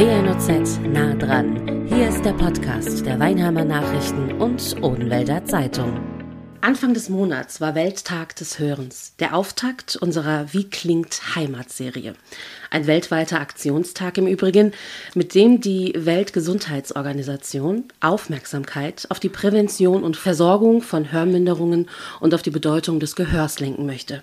WNOZ nah dran. Hier ist der Podcast der Weinheimer Nachrichten und Odenwälder Zeitung. Anfang des Monats war Welttag des Hörens, der Auftakt unserer Wie klingt Heimatserie. Ein weltweiter Aktionstag im Übrigen, mit dem die Weltgesundheitsorganisation Aufmerksamkeit auf die Prävention und Versorgung von Hörminderungen und auf die Bedeutung des Gehörs lenken möchte.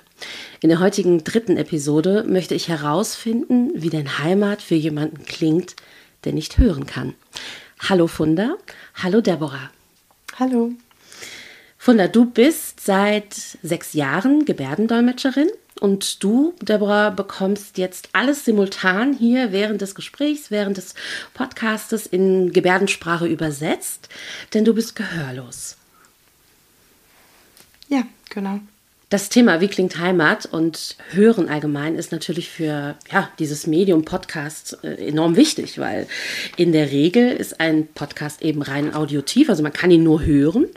In der heutigen dritten Episode möchte ich herausfinden, wie denn Heimat für jemanden klingt, der nicht hören kann. Hallo Funda, hallo Deborah. Hallo. Funda, du bist seit sechs Jahren Gebärdendolmetscherin und du, Deborah, bekommst jetzt alles simultan hier während des Gesprächs, während des Podcastes in Gebärdensprache übersetzt, denn du bist gehörlos. Ja, genau. Das Thema Wie klingt Heimat und Hören allgemein ist natürlich für ja, dieses Medium Podcast äh, enorm wichtig, weil in der Regel ist ein Podcast eben rein audiotiv, also man kann ihn nur hören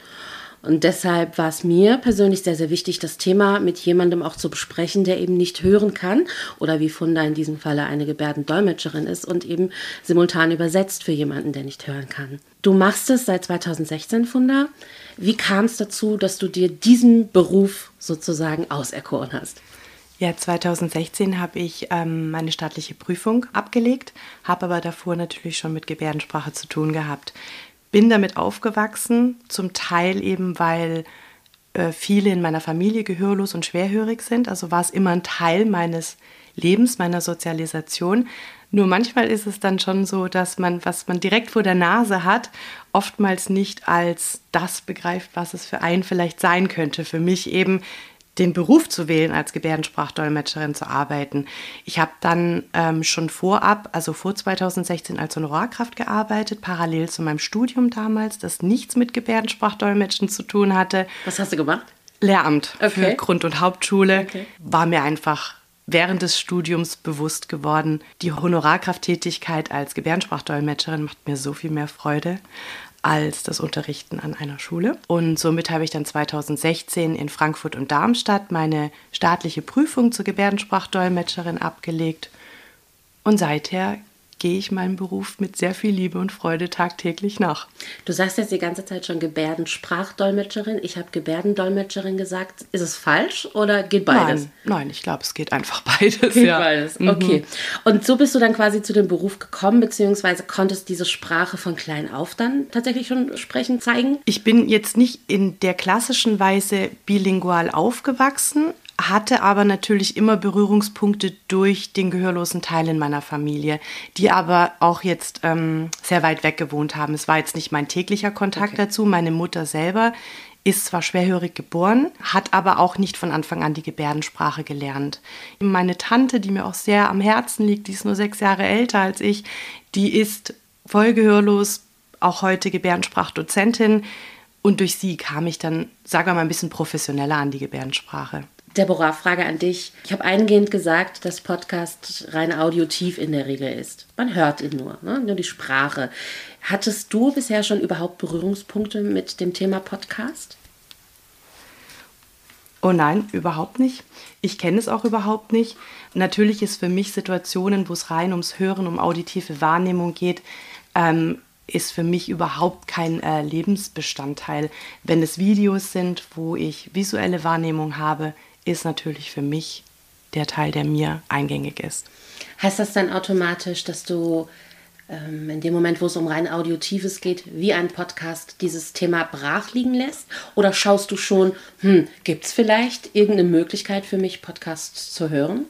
und deshalb war es mir persönlich sehr, sehr wichtig, das Thema mit jemandem auch zu besprechen, der eben nicht hören kann oder wie Funda in diesem Falle eine Gebärdendolmetscherin ist und eben simultan übersetzt für jemanden, der nicht hören kann. Du machst es seit 2016, Funda. Wie kam es dazu, dass du dir diesen Beruf sozusagen auserkoren hast? Ja, 2016 habe ich ähm, meine staatliche Prüfung abgelegt, habe aber davor natürlich schon mit Gebärdensprache zu tun gehabt bin damit aufgewachsen, zum Teil eben, weil äh, viele in meiner Familie gehörlos und schwerhörig sind. Also war es immer ein Teil meines Lebens, meiner Sozialisation. Nur manchmal ist es dann schon so, dass man, was man direkt vor der Nase hat, oftmals nicht als das begreift, was es für einen vielleicht sein könnte. Für mich eben den Beruf zu wählen, als Gebärdensprachdolmetscherin zu arbeiten. Ich habe dann ähm, schon vorab, also vor 2016, als Honorarkraft gearbeitet, parallel zu meinem Studium damals, das nichts mit Gebärdensprachdolmetschen zu tun hatte. Was hast du gemacht? Lehramt okay. für Grund- und Hauptschule. Okay. War mir einfach während des Studiums bewusst geworden, die Honorarkrafttätigkeit als Gebärdensprachdolmetscherin macht mir so viel mehr Freude als das Unterrichten an einer Schule. Und somit habe ich dann 2016 in Frankfurt und Darmstadt meine staatliche Prüfung zur Gebärdensprachdolmetscherin abgelegt. Und seither gehe ich meinem Beruf mit sehr viel Liebe und Freude tagtäglich nach. Du sagst jetzt die ganze Zeit schon Gebärdensprachdolmetscherin. Ich habe Gebärdendolmetscherin gesagt. Ist es falsch oder geht beides? Nein, nein ich glaube, es geht einfach beides. Geht ja. beides, mhm. okay. Mhm. Und so bist du dann quasi zu dem Beruf gekommen, beziehungsweise konntest diese Sprache von klein auf dann tatsächlich schon sprechen, zeigen? Ich bin jetzt nicht in der klassischen Weise bilingual aufgewachsen, hatte aber natürlich immer Berührungspunkte durch den gehörlosen Teil in meiner Familie, die aber auch jetzt ähm, sehr weit weg gewohnt haben. Es war jetzt nicht mein täglicher Kontakt okay. dazu. Meine Mutter selber ist zwar schwerhörig geboren, hat aber auch nicht von Anfang an die Gebärdensprache gelernt. Meine Tante, die mir auch sehr am Herzen liegt, die ist nur sechs Jahre älter als ich, die ist voll gehörlos, auch heute Gebärdensprachdozentin. Und durch sie kam ich dann, sagen wir mal, ein bisschen professioneller an die Gebärdensprache. Deborah, Frage an dich. Ich habe eingehend gesagt, dass Podcast rein audiotiv in der Regel ist. Man hört ihn nur, ne? nur die Sprache. Hattest du bisher schon überhaupt Berührungspunkte mit dem Thema Podcast? Oh nein, überhaupt nicht. Ich kenne es auch überhaupt nicht. Natürlich ist für mich Situationen, wo es rein ums Hören, um auditive Wahrnehmung geht, ähm, ist für mich überhaupt kein äh, Lebensbestandteil. Wenn es Videos sind, wo ich visuelle Wahrnehmung habe, ist natürlich für mich der Teil, der mir eingängig ist. Heißt das dann automatisch, dass du ähm, in dem Moment, wo es um rein Audiotives geht, wie ein Podcast dieses Thema brach liegen lässt? Oder schaust du schon, hm, gibt es vielleicht irgendeine Möglichkeit für mich, Podcasts zu hören?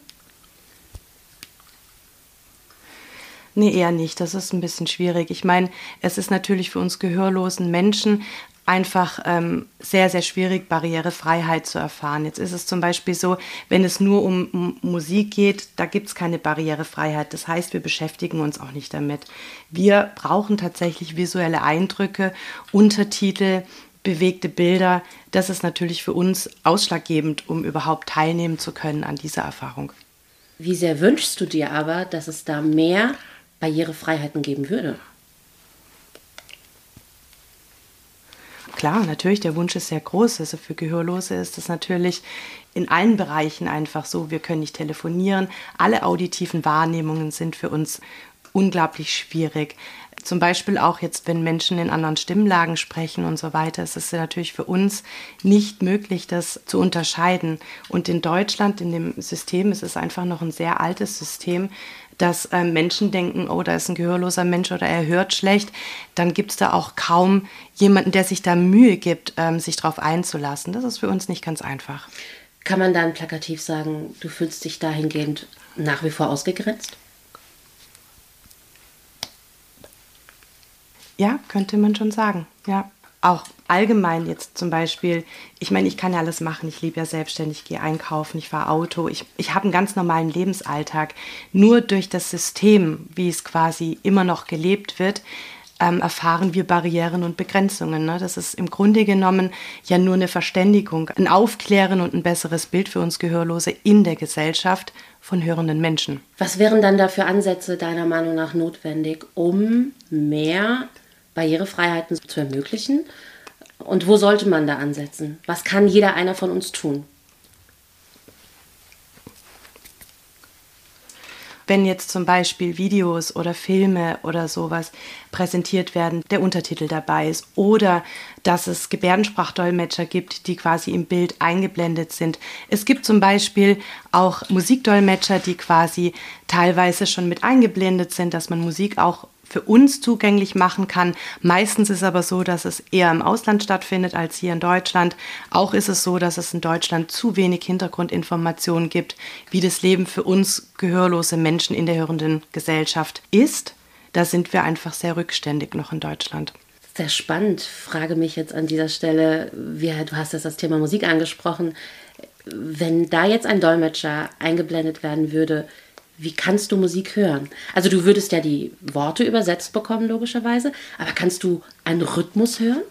Nee, eher nicht. Das ist ein bisschen schwierig. Ich meine, es ist natürlich für uns gehörlosen Menschen einfach ähm, sehr, sehr schwierig, Barrierefreiheit zu erfahren. Jetzt ist es zum Beispiel so, wenn es nur um, um Musik geht, da gibt es keine Barrierefreiheit. Das heißt, wir beschäftigen uns auch nicht damit. Wir brauchen tatsächlich visuelle Eindrücke, Untertitel, bewegte Bilder. Das ist natürlich für uns ausschlaggebend, um überhaupt teilnehmen zu können an dieser Erfahrung. Wie sehr wünschst du dir aber, dass es da mehr Barrierefreiheiten geben würde? Klar, natürlich, der Wunsch ist sehr groß. Also für Gehörlose ist es natürlich in allen Bereichen einfach so. Wir können nicht telefonieren. Alle auditiven Wahrnehmungen sind für uns unglaublich schwierig. Zum Beispiel auch jetzt, wenn Menschen in anderen Stimmlagen sprechen und so weiter, ist es natürlich für uns nicht möglich, das zu unterscheiden. Und in Deutschland, in dem System, ist es einfach noch ein sehr altes System, dass äh, Menschen denken, oh, da ist ein gehörloser Mensch oder er hört schlecht, dann gibt es da auch kaum jemanden, der sich da Mühe gibt, ähm, sich darauf einzulassen. Das ist für uns nicht ganz einfach. Kann man dann plakativ sagen, du fühlst dich dahingehend nach wie vor ausgegrenzt? Ja, könnte man schon sagen. Ja. Auch allgemein jetzt zum Beispiel, ich meine, ich kann ja alles machen. Ich lebe ja selbstständig, gehe einkaufen, ich fahre Auto. Ich, ich habe einen ganz normalen Lebensalltag. Nur durch das System, wie es quasi immer noch gelebt wird, ähm, erfahren wir Barrieren und Begrenzungen. Ne? Das ist im Grunde genommen ja nur eine Verständigung, ein Aufklären und ein besseres Bild für uns Gehörlose in der Gesellschaft von hörenden Menschen. Was wären dann da für Ansätze deiner Meinung nach notwendig, um mehr Barrierefreiheiten zu ermöglichen? Und wo sollte man da ansetzen? Was kann jeder einer von uns tun? wenn jetzt zum Beispiel Videos oder Filme oder sowas präsentiert werden, der Untertitel dabei ist oder dass es Gebärdensprachdolmetscher gibt, die quasi im Bild eingeblendet sind. Es gibt zum Beispiel auch Musikdolmetscher, die quasi teilweise schon mit eingeblendet sind, dass man Musik auch für uns zugänglich machen kann. Meistens ist aber so, dass es eher im Ausland stattfindet als hier in Deutschland. Auch ist es so, dass es in Deutschland zu wenig Hintergrundinformationen gibt, wie das Leben für uns gehörlose Menschen in der hörenden Gesellschaft ist. Da sind wir einfach sehr rückständig noch in Deutschland. Sehr spannend. Frage mich jetzt an dieser Stelle, wie, du hast jetzt das Thema Musik angesprochen. Wenn da jetzt ein Dolmetscher eingeblendet werden würde, wie kannst du Musik hören? Also du würdest ja die Worte übersetzt bekommen, logischerweise, aber kannst du einen Rhythmus hören?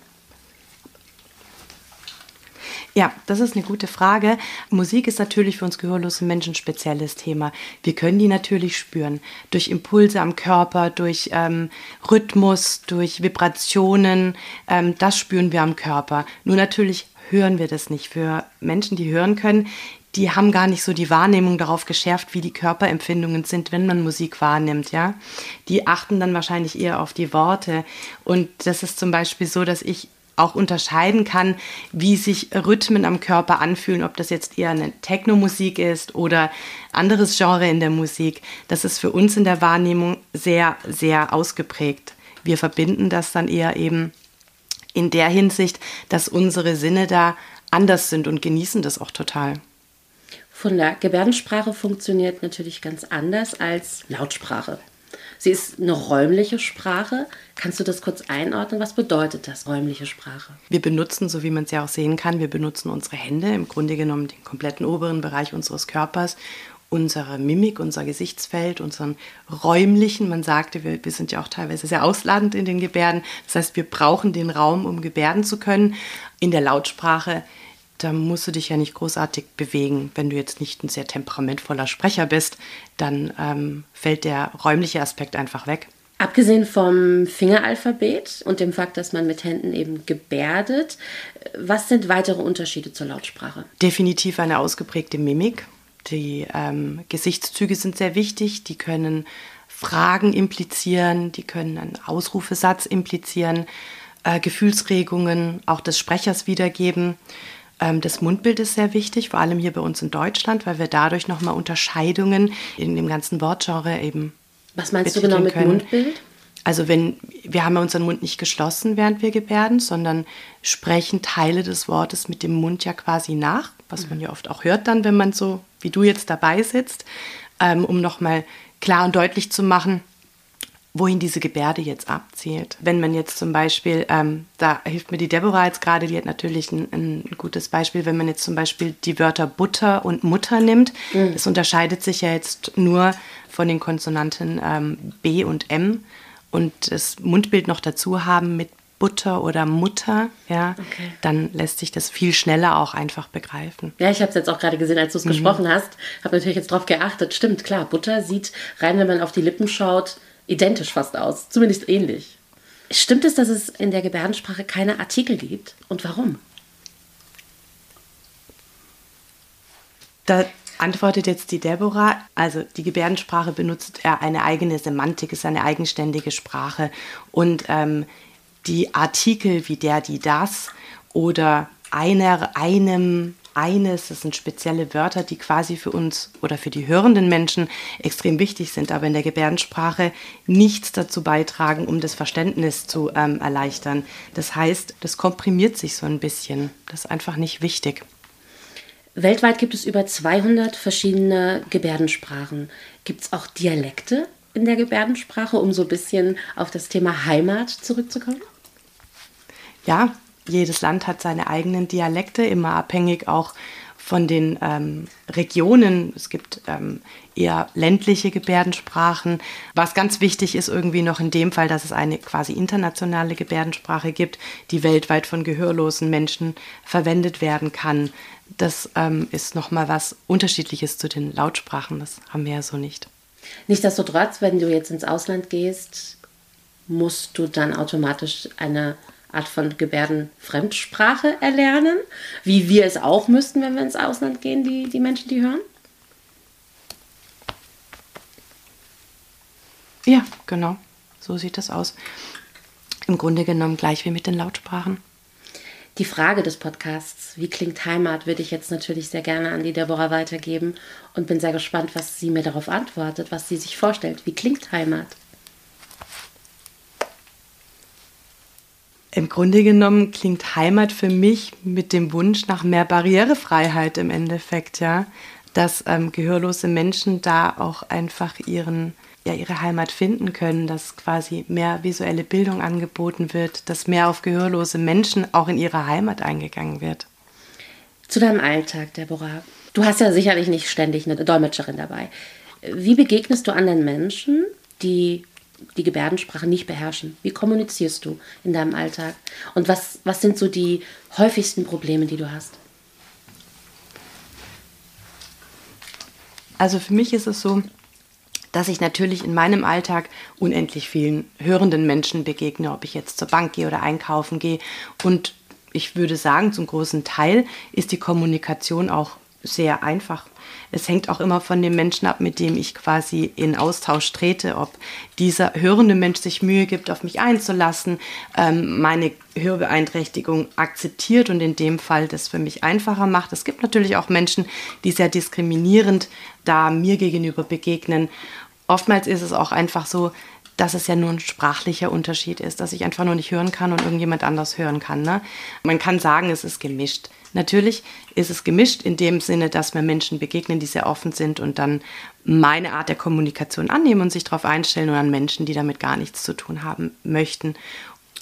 Ja, das ist eine gute Frage. Musik ist natürlich für uns gehörlose Menschen ein spezielles Thema. Wir können die natürlich spüren. Durch Impulse am Körper, durch ähm, Rhythmus, durch Vibrationen. Ähm, das spüren wir am Körper. Nur natürlich hören wir das nicht. Für Menschen, die hören können, die haben gar nicht so die Wahrnehmung darauf geschärft, wie die Körperempfindungen sind, wenn man Musik wahrnimmt, ja. Die achten dann wahrscheinlich eher auf die Worte. Und das ist zum Beispiel so, dass ich auch unterscheiden kann, wie sich Rhythmen am Körper anfühlen, ob das jetzt eher eine Techno-Musik ist oder anderes Genre in der Musik. Das ist für uns in der Wahrnehmung sehr, sehr ausgeprägt. Wir verbinden das dann eher eben in der Hinsicht, dass unsere Sinne da anders sind und genießen das auch total von der Gebärdensprache funktioniert natürlich ganz anders als Lautsprache. Sie ist eine räumliche Sprache. Kannst du das kurz einordnen? Was bedeutet das, räumliche Sprache? Wir benutzen, so wie man es ja auch sehen kann, wir benutzen unsere Hände, im Grunde genommen den kompletten oberen Bereich unseres Körpers, unsere Mimik, unser Gesichtsfeld, unseren räumlichen, man sagte, wir, wir sind ja auch teilweise sehr ausladend in den Gebärden. Das heißt, wir brauchen den Raum, um gebärden zu können. In der Lautsprache da musst du dich ja nicht großartig bewegen. Wenn du jetzt nicht ein sehr temperamentvoller Sprecher bist, dann ähm, fällt der räumliche Aspekt einfach weg. Abgesehen vom Fingeralphabet und dem Fakt, dass man mit Händen eben gebärdet, was sind weitere Unterschiede zur Lautsprache? Definitiv eine ausgeprägte Mimik. Die ähm, Gesichtszüge sind sehr wichtig. Die können Fragen implizieren, die können einen Ausrufesatz implizieren, äh, Gefühlsregungen auch des Sprechers wiedergeben. Ähm, das Mundbild ist sehr wichtig, vor allem hier bei uns in Deutschland, weil wir dadurch nochmal Unterscheidungen in dem ganzen Wortgenre eben. Was meinst du genau mit können. Mundbild? Also wenn wir haben ja unseren Mund nicht geschlossen, während wir gebärden, sondern sprechen Teile des Wortes mit dem Mund ja quasi nach, was man ja oft auch hört dann, wenn man so wie du jetzt dabei sitzt, ähm, um nochmal klar und deutlich zu machen, wohin diese Gebärde jetzt abzielt. Wenn man jetzt zum Beispiel, ähm, da hilft mir die Deborah jetzt gerade, die hat natürlich ein, ein, gutes Beispiel, wenn man jetzt zum Beispiel die Wörter Butter und Mutter nimmt, mhm. das unterscheidet sich ja jetzt nur von den Konsonanten ähm, B und M und das Mundbild noch dazu haben mit Butter oder Mutter, ja, okay. dann lässt sich das viel schneller auch einfach begreifen. Ja, ich habe es jetzt auch gerade gesehen, als du es mhm. gesprochen hast. Habe natürlich jetzt darauf geachtet. Stimmt, klar, Butter sieht rein, wenn man auf die Lippen schaut, identisch fast aus, zumindest ähnlich. Stimmt es, dass es in der Gebärdensprache keine Artikel gibt? Und warum? Da Antwortet jetzt die Deborah. Also die Gebärdensprache benutzt eine eigene Semantik, ist eine eigenständige Sprache. Und ähm, die Artikel wie der, die, das oder einer, einem, eines, das sind spezielle Wörter, die quasi für uns oder für die hörenden Menschen extrem wichtig sind, aber in der Gebärdensprache nichts dazu beitragen, um das Verständnis zu ähm, erleichtern. Das heißt, das komprimiert sich so ein bisschen. Das ist einfach nicht wichtig. Weltweit gibt es über 200 verschiedene Gebärdensprachen. Gibt es auch Dialekte in der Gebärdensprache, um so ein bisschen auf das Thema Heimat zurückzukommen? Ja, jedes Land hat seine eigenen Dialekte, immer abhängig auch von den ähm, Regionen. Es gibt ähm, eher ländliche Gebärdensprachen. Was ganz wichtig ist irgendwie noch in dem Fall, dass es eine quasi internationale Gebärdensprache gibt, die weltweit von gehörlosen Menschen verwendet werden kann. Das ähm, ist nochmal was Unterschiedliches zu den Lautsprachen. Das haben wir ja so nicht. Nichtsdestotrotz, wenn du jetzt ins Ausland gehst, musst du dann automatisch eine Art von Gebärdenfremdsprache erlernen, wie wir es auch müssten, wenn wir ins Ausland gehen, die, die Menschen, die hören? Ja, genau. So sieht das aus. Im Grunde genommen gleich wie mit den Lautsprachen. Die Frage des Podcasts, wie klingt Heimat, würde ich jetzt natürlich sehr gerne an die Deborah weitergeben und bin sehr gespannt, was sie mir darauf antwortet, was sie sich vorstellt. Wie klingt Heimat? Im Grunde genommen klingt Heimat für mich mit dem Wunsch nach mehr Barrierefreiheit im Endeffekt, ja. Dass ähm, gehörlose Menschen da auch einfach ihren, ja, ihre Heimat finden können, dass quasi mehr visuelle Bildung angeboten wird, dass mehr auf gehörlose Menschen auch in ihre Heimat eingegangen wird. Zu deinem Alltag, Deborah. Du hast ja sicherlich nicht ständig eine Dolmetscherin dabei. Wie begegnest du anderen Menschen, die die Gebärdensprache nicht beherrschen? Wie kommunizierst du in deinem Alltag? Und was, was sind so die häufigsten Probleme, die du hast? Also für mich ist es so, dass ich natürlich in meinem Alltag unendlich vielen hörenden Menschen begegne, ob ich jetzt zur Bank gehe oder einkaufen gehe. Und ich würde sagen, zum großen Teil ist die Kommunikation auch sehr einfach es hängt auch immer von dem Menschen ab, mit dem ich quasi in Austausch trete, ob dieser hörende Mensch sich Mühe gibt, auf mich einzulassen, ähm, meine Hörbeeinträchtigung akzeptiert und in dem Fall das für mich einfacher macht. Es gibt natürlich auch Menschen, die sehr diskriminierend da mir gegenüber begegnen. Oftmals ist es auch einfach so, dass es ja nur ein sprachlicher Unterschied ist, dass ich einfach nur nicht hören kann und irgendjemand anders hören kann. Ne? Man kann sagen, es ist gemischt. Natürlich ist es gemischt in dem Sinne, dass mir Menschen begegnen, die sehr offen sind und dann meine Art der Kommunikation annehmen und sich darauf einstellen und an Menschen, die damit gar nichts zu tun haben möchten.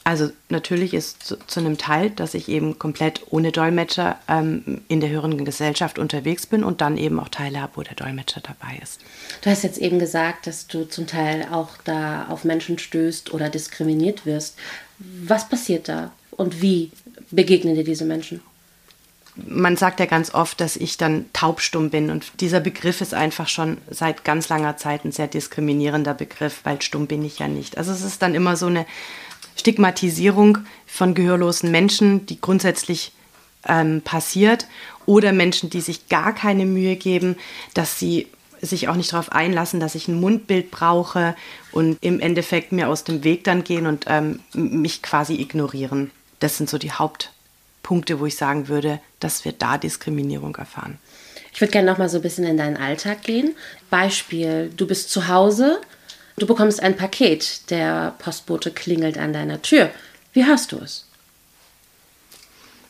Also natürlich ist zu, zu einem Teil, dass ich eben komplett ohne Dolmetscher ähm, in der hörenden Gesellschaft unterwegs bin und dann eben auch Teile habe, wo der Dolmetscher dabei ist. Du hast jetzt eben gesagt, dass du zum Teil auch da auf Menschen stößt oder diskriminiert wirst. Was passiert da und wie begegnen dir diese Menschen? Man sagt ja ganz oft, dass ich dann taubstumm bin. Und dieser Begriff ist einfach schon seit ganz langer Zeit ein sehr diskriminierender Begriff, weil stumm bin ich ja nicht. Also es ist dann immer so eine Stigmatisierung von gehörlosen Menschen, die grundsätzlich ähm, passiert. Oder Menschen, die sich gar keine Mühe geben, dass sie sich auch nicht darauf einlassen, dass ich ein Mundbild brauche und im Endeffekt mir aus dem Weg dann gehen und ähm, mich quasi ignorieren. Das sind so die Haupt Punkte, wo ich sagen würde, dass wir da Diskriminierung erfahren. Ich würde gerne noch mal so ein bisschen in deinen Alltag gehen. Beispiel, du bist zu Hause, du bekommst ein Paket, der Postbote klingelt an deiner Tür. Wie hörst du es?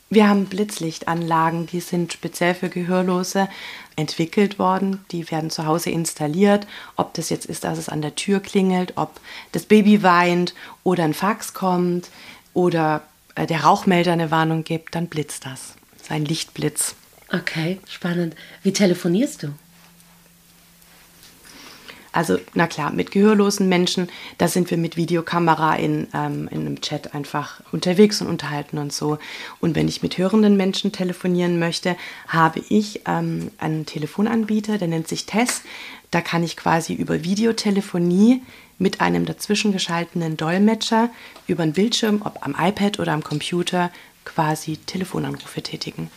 Wir haben Blitzlichtanlagen, die sind speziell für Gehörlose entwickelt worden. Die werden zu Hause installiert. Ob das jetzt ist, dass es an der Tür klingelt, ob das Baby weint oder ein Fax kommt oder der Rauchmelder eine Warnung gibt, dann blitzt das. Sein Lichtblitz. Okay, spannend. Wie telefonierst du? Also, na klar, mit gehörlosen Menschen, da sind wir mit Videokamera in, ähm, in einem Chat einfach unterwegs und unterhalten und so. Und wenn ich mit hörenden Menschen telefonieren möchte, habe ich ähm, einen Telefonanbieter, der nennt sich Tess. Da kann ich quasi über Videotelefonie mit einem dazwischen geschalteten Dolmetscher über einen Bildschirm, ob am iPad oder am Computer, quasi Telefonanrufe tätigen.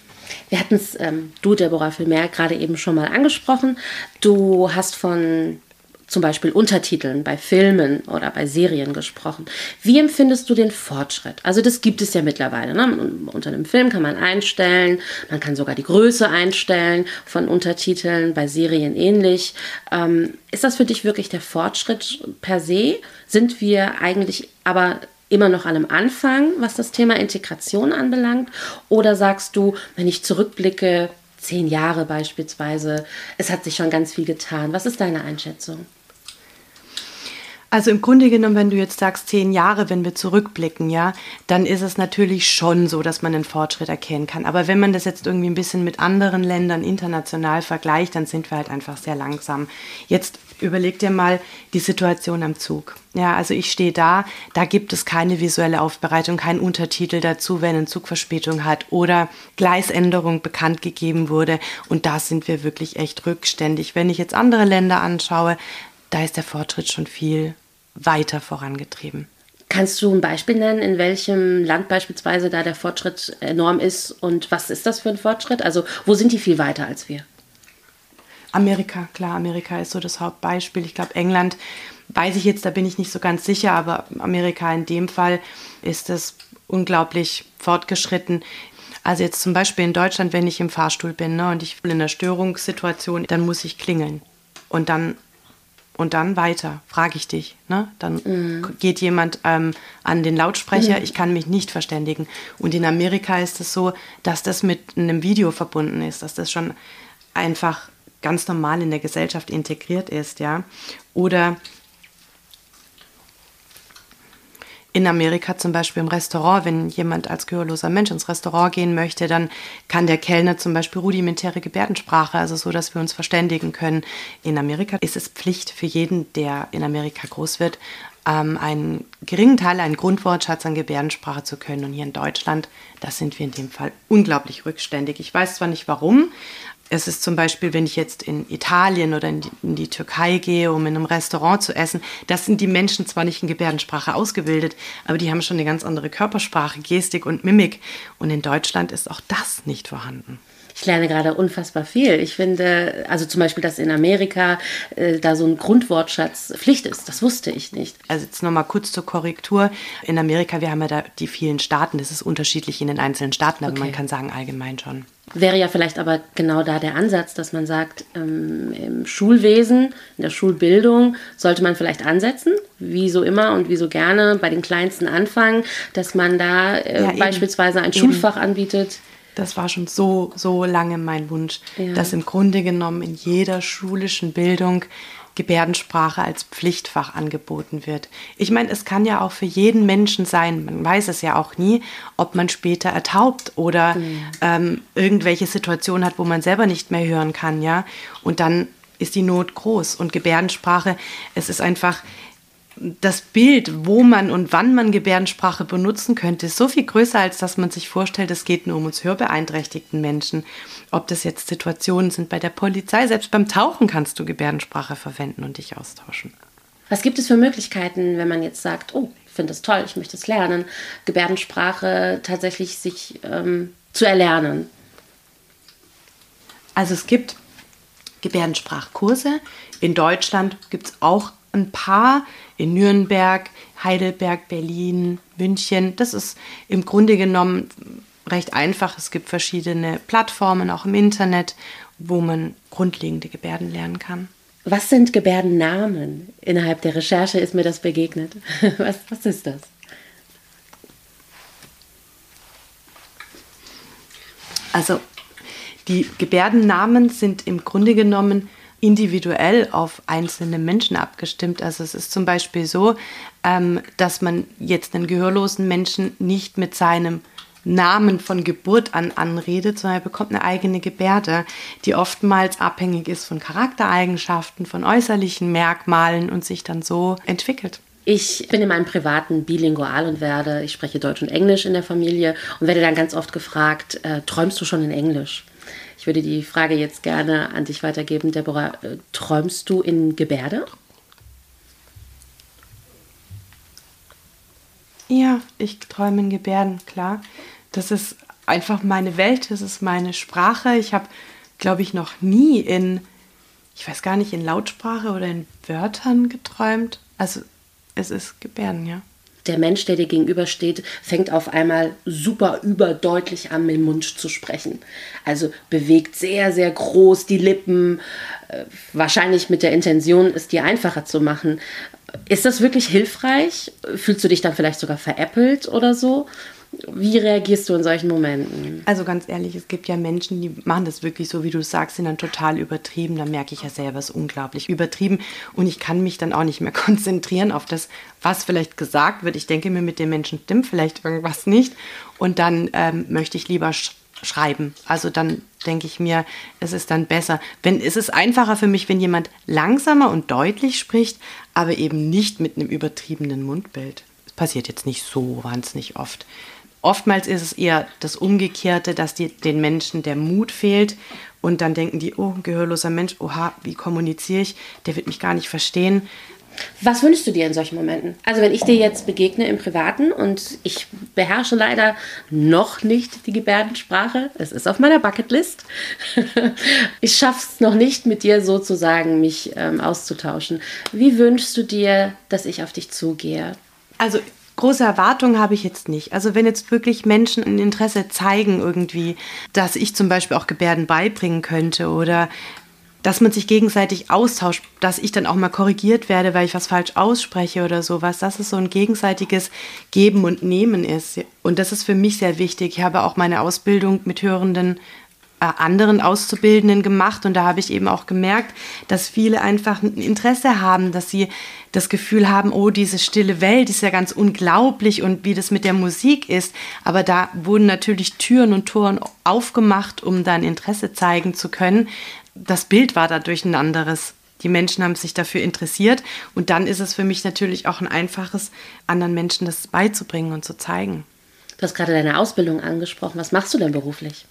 Wir hatten es, ähm, du, Deborah Filmer, gerade eben schon mal angesprochen. Du hast von zum Beispiel Untertiteln bei Filmen oder bei Serien gesprochen. Wie empfindest du den Fortschritt? Also das gibt es ja mittlerweile. Ne? Unter einem Film kann man einstellen, man kann sogar die Größe einstellen von Untertiteln, bei Serien ähnlich. Ähm, ist das für dich wirklich der Fortschritt per se? Sind wir eigentlich aber immer noch an einem Anfang, was das Thema Integration anbelangt? Oder sagst du, wenn ich zurückblicke, zehn Jahre beispielsweise, es hat sich schon ganz viel getan. Was ist deine Einschätzung? Also im Grunde genommen, wenn du jetzt sagst, zehn Jahre, wenn wir zurückblicken, ja, dann ist es natürlich schon so, dass man einen Fortschritt erkennen kann. Aber wenn man das jetzt irgendwie ein bisschen mit anderen Ländern international vergleicht, dann sind wir halt einfach sehr langsam. Jetzt überleg dir mal die Situation am Zug. Ja, also ich stehe da, da gibt es keine visuelle Aufbereitung, kein Untertitel dazu, wenn ein Zug Verspätung hat oder Gleisänderung bekannt gegeben wurde. Und da sind wir wirklich echt rückständig. Wenn ich jetzt andere Länder anschaue, da ist der Fortschritt schon viel weiter vorangetrieben. Kannst du ein Beispiel nennen, in welchem Land beispielsweise da der Fortschritt enorm ist und was ist das für ein Fortschritt? Also wo sind die viel weiter als wir? Amerika, klar, Amerika ist so das Hauptbeispiel. Ich glaube, England weiß ich jetzt, da bin ich nicht so ganz sicher, aber Amerika in dem Fall ist es unglaublich fortgeschritten. Also jetzt zum Beispiel in Deutschland, wenn ich im Fahrstuhl bin ne, und ich bin in einer Störungssituation, dann muss ich klingeln. Und dann und dann weiter, frage ich dich. Ne? Dann mhm. geht jemand ähm, an den Lautsprecher, mhm. ich kann mich nicht verständigen. Und in Amerika ist es so, dass das mit einem Video verbunden ist, dass das schon einfach ganz normal in der Gesellschaft integriert ist, ja. Oder in Amerika zum Beispiel im Restaurant, wenn jemand als gehörloser Mensch ins Restaurant gehen möchte, dann kann der Kellner zum Beispiel rudimentäre Gebärdensprache, also so, dass wir uns verständigen können. In Amerika ist es Pflicht für jeden, der in Amerika groß wird, ähm, einen geringen Teil, einen Grundwortschatz an Gebärdensprache zu können. Und hier in Deutschland, da sind wir in dem Fall unglaublich rückständig. Ich weiß zwar nicht warum, es ist zum Beispiel, wenn ich jetzt in Italien oder in die, in die, Türkei gehe, um in einem Restaurant zu essen, das sind die Menschen zwar nicht in Gebärdensprache ausgebildet, aber die haben schon eine ganz andere Körpersprache, Gestik und Mimik. Und in Deutschland ist auch das nicht vorhanden. Ich lerne gerade unfassbar viel. Ich finde, also zum Beispiel, dass in Amerika äh, da so ein Grundwortschatz Pflicht ist, das wusste ich nicht. Also jetzt nochmal kurz zur Korrektur. In Amerika, wir haben ja da die vielen Staaten, das ist unterschiedlich in den einzelnen Staaten, aber okay. man kann sagen allgemein schon. Wäre ja vielleicht aber genau da der Ansatz, dass man sagt, ähm, im Schulwesen, in der Schulbildung sollte man vielleicht ansetzen, wie so immer und wie so gerne, bei den Kleinsten anfangen, dass man da äh, ja, beispielsweise ein eben. Schulfach anbietet das war schon so, so lange mein Wunsch, ja. dass im Grunde genommen in jeder schulischen Bildung Gebärdensprache als Pflichtfach angeboten wird. Ich meine, es kann ja auch für jeden Menschen sein, man weiß es ja auch nie, ob man später ertaubt oder ja. ähm, irgendwelche Situationen hat, wo man selber nicht mehr hören kann, ja. Und dann ist die Not groß. Und Gebärdensprache, es ist einfach, das Bild, wo man und wann man Gebärdensprache benutzen könnte, ist so viel größer, als dass man sich vorstellt, es geht nur um uns hörbeeinträchtigten Menschen. Ob das jetzt Situationen sind bei der Polizei, selbst beim Tauchen kannst du Gebärdensprache verwenden und dich austauschen. Was gibt es für Möglichkeiten, wenn man jetzt sagt, oh, ich finde es toll, ich möchte es lernen, Gebärdensprache tatsächlich sich ähm, zu erlernen? Also es gibt Gebärdensprachkurse. In Deutschland gibt es auch ein paar in Nürnberg, Heidelberg, Berlin, München. Das ist im Grunde genommen recht einfach. Es gibt verschiedene Plattformen auch im Internet, wo man grundlegende Gebärden lernen kann. Was sind Gebärdennamen? Innerhalb der Recherche ist mir das begegnet. Was, was ist das? Also die Gebärdennamen sind im Grunde genommen individuell auf einzelne Menschen abgestimmt. Also es ist zum Beispiel so, ähm, dass man jetzt einen gehörlosen Menschen nicht mit seinem Namen von Geburt an anredet, sondern er bekommt eine eigene Gebärde, die oftmals abhängig ist von Charaktereigenschaften, von äußerlichen Merkmalen und sich dann so entwickelt. Ich bin in meinem privaten bilingual und werde, ich spreche Deutsch und Englisch in der Familie und werde dann ganz oft gefragt, äh, träumst du schon in Englisch? Ich würde die Frage jetzt gerne an dich weitergeben, Deborah. Äh, träumst du in Gebärde? Ja, ich träume in Gebärden, klar. Das ist einfach meine Welt, es ist meine Sprache. Ich habe, glaube ich, noch nie in, ich weiß gar nicht, in Lautsprache oder in Wörtern geträumt. Also es ist Gebärden, ja der Mensch, der dir gegenübersteht, fängt auf einmal super überdeutlich an, mit dem Mund zu sprechen. Also bewegt sehr, sehr groß die Lippen, äh, wahrscheinlich mit der Intention, es dir einfacher zu machen. Ist das wirklich hilfreich? Fühlst du dich dann vielleicht sogar veräppelt oder so? Wie reagierst du in solchen Momenten? Also ganz ehrlich, es gibt ja Menschen, die machen das wirklich so, wie du sagst, sind dann total übertrieben. Da merke ich ja selber, es ist unglaublich übertrieben. Und ich kann mich dann auch nicht mehr konzentrieren auf das, was vielleicht gesagt wird. Ich denke mir, mit dem Menschen stimmt vielleicht irgendwas nicht. Und dann ähm, möchte ich lieber sch schreiben. Also dann denke ich mir, es ist dann besser. Wenn, es ist einfacher für mich, wenn jemand langsamer und deutlich spricht, aber eben nicht mit einem übertriebenen Mundbild. Das passiert jetzt nicht so wahnsinnig oft. Oftmals ist es eher das Umgekehrte, dass die, den Menschen der Mut fehlt und dann denken die, oh, gehörloser Mensch, oha, wie kommuniziere ich? Der wird mich gar nicht verstehen. Was wünschst du dir in solchen Momenten? Also wenn ich dir jetzt begegne im Privaten und ich beherrsche leider noch nicht die Gebärdensprache, es ist auf meiner Bucketlist. ich schaffe es noch nicht mit dir sozusagen, mich ähm, auszutauschen. Wie wünschst du dir, dass ich auf dich zugehe? Also große Erwartungen habe ich jetzt nicht. Also wenn jetzt wirklich Menschen ein Interesse zeigen irgendwie, dass ich zum Beispiel auch Gebärden beibringen könnte oder dass man sich gegenseitig austauscht, dass ich dann auch mal korrigiert werde, weil ich was falsch ausspreche oder sowas, dass es so ein gegenseitiges Geben und Nehmen ist. Und das ist für mich sehr wichtig. Ich habe auch meine Ausbildung mit Hörenden anderen Auszubildenden gemacht und da habe ich eben auch gemerkt, dass viele einfach ein Interesse haben, dass sie das Gefühl haben, oh, diese stille Welt ist ja ganz unglaublich und wie das mit der Musik ist. Aber da wurden natürlich Türen und Toren aufgemacht, um dann Interesse zeigen zu können. Das Bild war dadurch ein anderes. Die Menschen haben sich dafür interessiert und dann ist es für mich natürlich auch ein einfaches, anderen Menschen das beizubringen und zu zeigen. Du hast gerade deine Ausbildung angesprochen. Was machst du denn beruflich?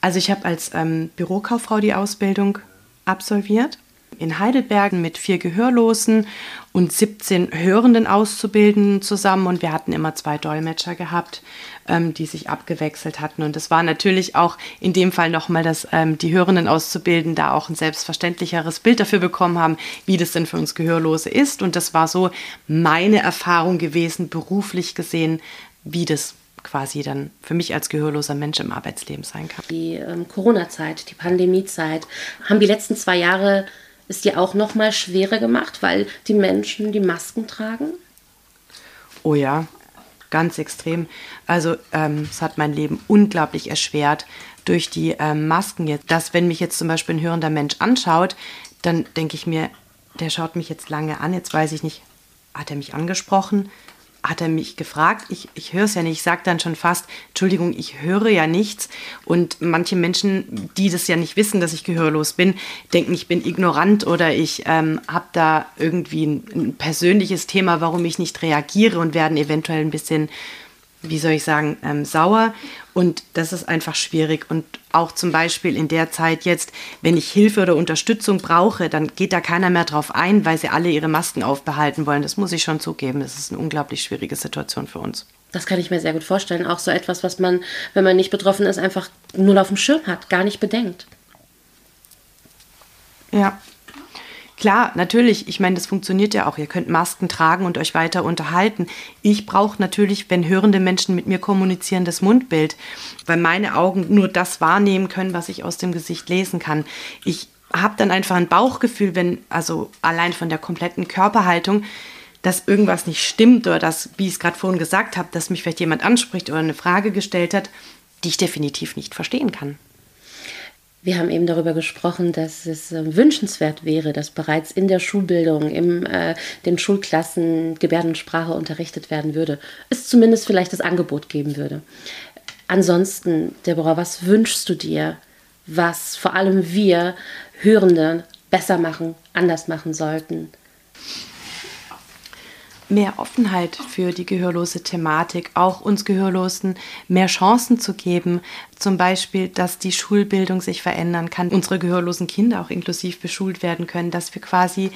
Also ich habe als ähm, Bürokauffrau die Ausbildung absolviert. In Heidelberg mit vier Gehörlosen und 17 Hörenden auszubilden zusammen. Und wir hatten immer zwei Dolmetscher gehabt, ähm, die sich abgewechselt hatten. Und es war natürlich auch in dem Fall nochmal, dass ähm, die Hörenden auszubilden da auch ein selbstverständlicheres Bild dafür bekommen haben, wie das denn für uns Gehörlose ist. Und das war so meine Erfahrung gewesen, beruflich gesehen, wie das quasi dann für mich als gehörloser Mensch im Arbeitsleben sein kann. Die ähm, Corona-Zeit, die Pandemie-Zeit, haben die letzten zwei Jahre ist dir auch noch mal schwerer gemacht, weil die Menschen die Masken tragen? Oh ja, ganz extrem. Also ähm, es hat mein Leben unglaublich erschwert durch die ähm, Masken jetzt. Dass wenn mich jetzt zum Beispiel ein hörender Mensch anschaut, dann denke ich mir, der schaut mich jetzt lange an, jetzt weiß ich nicht, hat er mich angesprochen? Hat er mich gefragt. Ich, ich höre es ja nicht. Ich sage dann schon fast, Entschuldigung, ich höre ja nichts. Und manche Menschen, die das ja nicht wissen, dass ich gehörlos bin, denken, ich bin ignorant oder ich ähm, habe da irgendwie ein, ein persönliches Thema, warum ich nicht reagiere und werden eventuell ein bisschen wie soll ich sagen, ähm, sauer. Und das ist einfach schwierig. Und auch zum Beispiel in der Zeit jetzt, wenn ich Hilfe oder Unterstützung brauche, dann geht da keiner mehr drauf ein, weil sie alle ihre Masken aufbehalten wollen. Das muss ich schon zugeben. Das ist eine unglaublich schwierige Situation für uns. Das kann ich mir sehr gut vorstellen. Auch so etwas, was man, wenn man nicht betroffen ist, einfach nur auf dem Schirm hat, gar nicht bedenkt. Ja, Klar, natürlich, ich meine, das funktioniert ja auch. Ihr könnt Masken tragen und euch weiter unterhalten. Ich brauche natürlich, wenn hörende Menschen mit mir kommunizieren, das Mundbild, weil meine Augen nur das wahrnehmen können, was ich aus dem Gesicht lesen kann. Ich habe dann einfach ein Bauchgefühl, wenn, also allein von der kompletten Körperhaltung, dass irgendwas nicht stimmt oder dass, wie ich es gerade vorhin gesagt habe, dass mich vielleicht jemand anspricht oder eine Frage gestellt hat, die ich definitiv nicht verstehen kann. Wir haben eben darüber gesprochen, dass es äh, wünschenswert wäre, dass bereits in der Schulbildung, in äh, den Schulklassen Gebärdensprache unterrichtet werden würde. Es zumindest vielleicht das Angebot geben würde. Ansonsten, Deborah, was wünschst du dir, was vor allem wir Hörende besser machen, anders machen sollten? Mehr Offenheit für die gehörlose Thematik, auch uns Gehörlosen mehr Chancen zu geben. Zum Beispiel, dass die Schulbildung sich verändern kann, unsere gehörlosen Kinder auch inklusiv beschult werden können, dass wir quasi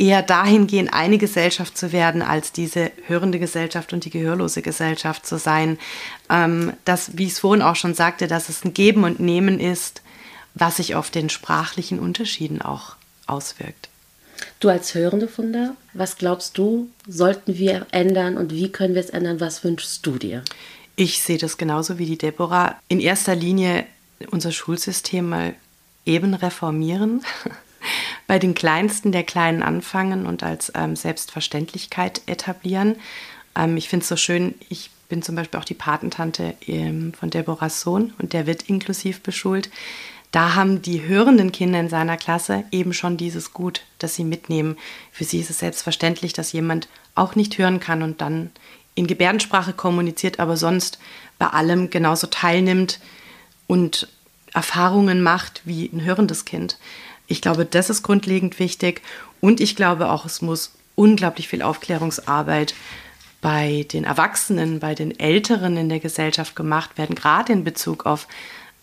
eher dahin gehen, eine Gesellschaft zu werden, als diese hörende Gesellschaft und die gehörlose Gesellschaft zu sein. Ähm, dass, wie ich es vorhin auch schon sagte, dass es ein Geben und Nehmen ist, was sich auf den sprachlichen Unterschieden auch auswirkt. Du als Hörende Funder, was glaubst du, sollten wir ändern und wie können wir es ändern? Was wünschst du dir? Ich sehe das genauso wie die Deborah. In erster Linie unser Schulsystem mal eben reformieren. Bei den Kleinsten der Kleinen anfangen und als ähm, Selbstverständlichkeit etablieren. Ähm, ich finde es so schön, ich bin zum Beispiel auch die Patentante ähm, von Deborahs Sohn und der wird inklusiv beschult da haben die hörenden Kinder in seiner Klasse eben schon dieses Gut, das sie mitnehmen. Für sie ist es selbstverständlich, dass jemand auch nicht hören kann und dann in Gebärdensprache kommuniziert, aber sonst bei allem genauso teilnimmt und Erfahrungen macht wie ein hörendes Kind. Ich glaube, das ist grundlegend wichtig und ich glaube auch, es muss unglaublich viel Aufklärungsarbeit bei den Erwachsenen, bei den Älteren in der Gesellschaft gemacht werden, gerade in Bezug auf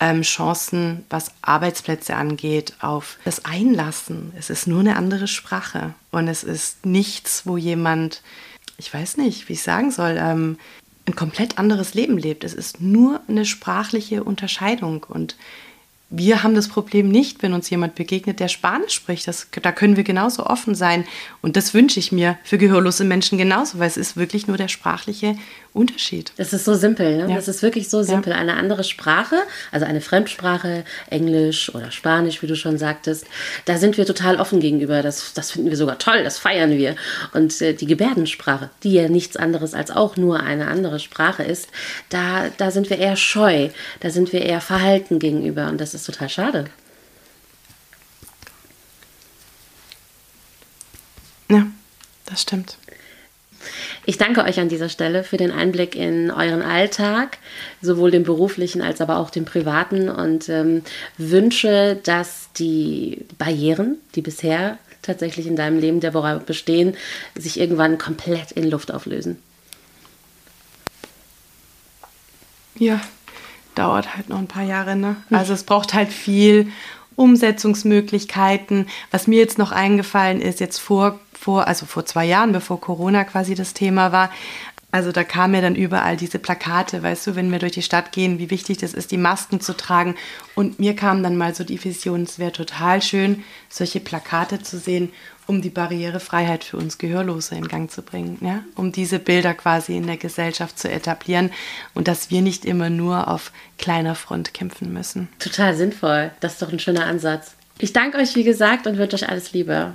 ähm, Chancen, was Arbeitsplätze angeht, auf das Einlassen. Es ist nur eine andere Sprache und es ist nichts, wo jemand, ich weiß nicht, wie ich sagen soll, ähm, ein komplett anderes Leben lebt. Es ist nur eine sprachliche Unterscheidung und wir haben das Problem nicht, wenn uns jemand begegnet, der Spanisch spricht. Das, da können wir genauso offen sein. Und das wünsche ich mir für gehörlose Menschen genauso, weil es ist wirklich nur der sprachliche Unterschied. Das ist so simpel. Ne? Ja. Das ist wirklich so simpel. Ja. Eine andere Sprache, also eine Fremdsprache, Englisch oder Spanisch, wie du schon sagtest, da sind wir total offen gegenüber. Das, das finden wir sogar toll, das feiern wir. Und äh, die Gebärdensprache, die ja nichts anderes als auch nur eine andere Sprache ist, da, da sind wir eher scheu, da sind wir eher verhalten gegenüber. Und das ist ist total schade. Ja, das stimmt. Ich danke euch an dieser Stelle für den Einblick in euren Alltag, sowohl den beruflichen als aber auch den privaten und ähm, wünsche, dass die Barrieren, die bisher tatsächlich in deinem Leben, Deborah, bestehen, sich irgendwann komplett in Luft auflösen. Ja, dauert halt noch ein paar Jahre. Ne? Also es braucht halt viel Umsetzungsmöglichkeiten. Was mir jetzt noch eingefallen ist, jetzt vor, vor, also vor zwei Jahren, bevor Corona quasi das Thema war, also da kamen ja dann überall diese Plakate, weißt du, wenn wir durch die Stadt gehen, wie wichtig das ist, die Masken zu tragen. Und mir kam dann mal so die Vision, es wäre total schön, solche Plakate zu sehen, um die Barrierefreiheit für uns Gehörlose in Gang zu bringen, ja? um diese Bilder quasi in der Gesellschaft zu etablieren und dass wir nicht immer nur auf kleiner Front kämpfen müssen. Total sinnvoll, das ist doch ein schöner Ansatz. Ich danke euch, wie gesagt, und wünsche euch alles Liebe.